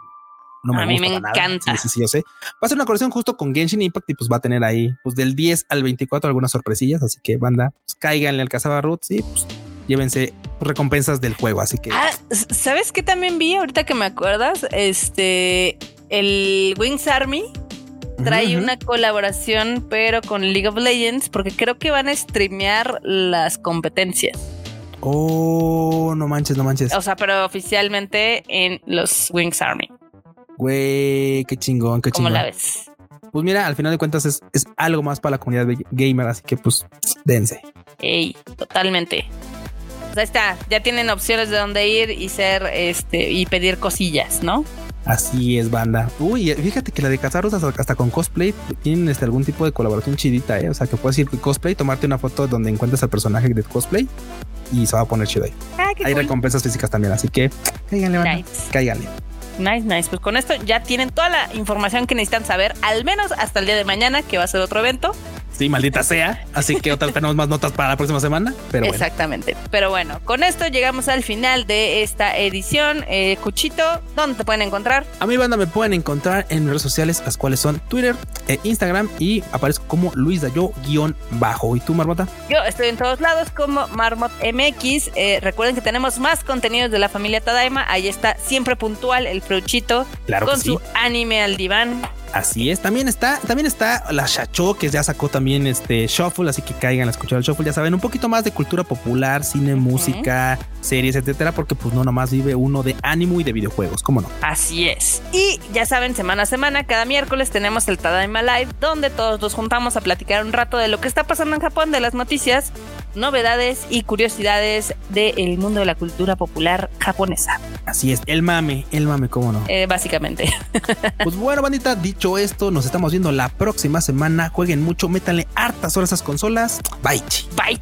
no me A mí me para nada. encanta. Sí, sí, sí, yo sé. Va a ser una colección justo con Genshin Impact y pues va a tener ahí, pues del 10 al 24 algunas sorpresillas, así que banda, pues cáiganle al Casaba Roots y pues llévense recompensas del juego, así que... Ah, ¿sabes qué también vi ahorita que me acuerdas? Este, el Wings Army trae una colaboración, pero con League of Legends, porque creo que van a streamear las competencias. Oh, no manches, no manches. O sea, pero oficialmente en los Wings Army. Güey, qué chingón, qué ¿Cómo chingón. la ves? pues mira, al final de cuentas es, es algo más para la comunidad gamer, así que pues dense. Ey, totalmente. Pues ahí está, ya tienen opciones de dónde ir y ser este y pedir cosillas, ¿no? Así es, banda. Uy, fíjate que la de Cazaros hasta, con cosplay tienen este, algún tipo de colaboración chidita, ¿eh? O sea, que puedes ir cosplay, tomarte una foto donde encuentres al personaje de cosplay y se va a poner chido ahí. Ah, Hay recompensas físicas también, así que cáiganle, banda. Nice. Cáiganle. Nice, nice. Pues con esto ya tienen toda la información que necesitan saber, al menos hasta el día de mañana, que va a ser otro evento. Sí, maldita sea. Así que otra tenemos más notas para la próxima semana. Pero Exactamente. Pero bueno, con esto llegamos al final de esta edición. Eh, Cuchito, ¿dónde te pueden encontrar? A mi banda me pueden encontrar en redes sociales, las cuales son Twitter, e Instagram y aparezco como Luis Dayo guion bajo. ¿Y tú, Marmota? Yo estoy en todos lados como Marmot MX. Eh, recuerden que tenemos más contenidos de la familia Tadaima. Ahí está siempre puntual el Fruchito claro con su anime al diván. Así es. También está, también está la Shacho, que ya sacó también este Shuffle, así que caigan a escuchar el Shuffle. Ya saben, un poquito más de cultura popular, cine, música, series, etcétera, porque pues no nomás vive uno de ánimo y de videojuegos, ¿cómo no? Así es. Y ya saben, semana a semana, cada miércoles tenemos el Tadaima Live, donde todos nos juntamos a platicar un rato de lo que está pasando en Japón, de las noticias, novedades y curiosidades del mundo de la cultura popular japonesa. Así es, el mame, el mame, ¿cómo no? Eh, básicamente. [laughs] pues bueno, bandita, dicho esto, nos estamos viendo la próxima semana. Jueguen mucho, métanle hartas horas a esas consolas. Bye. Bye.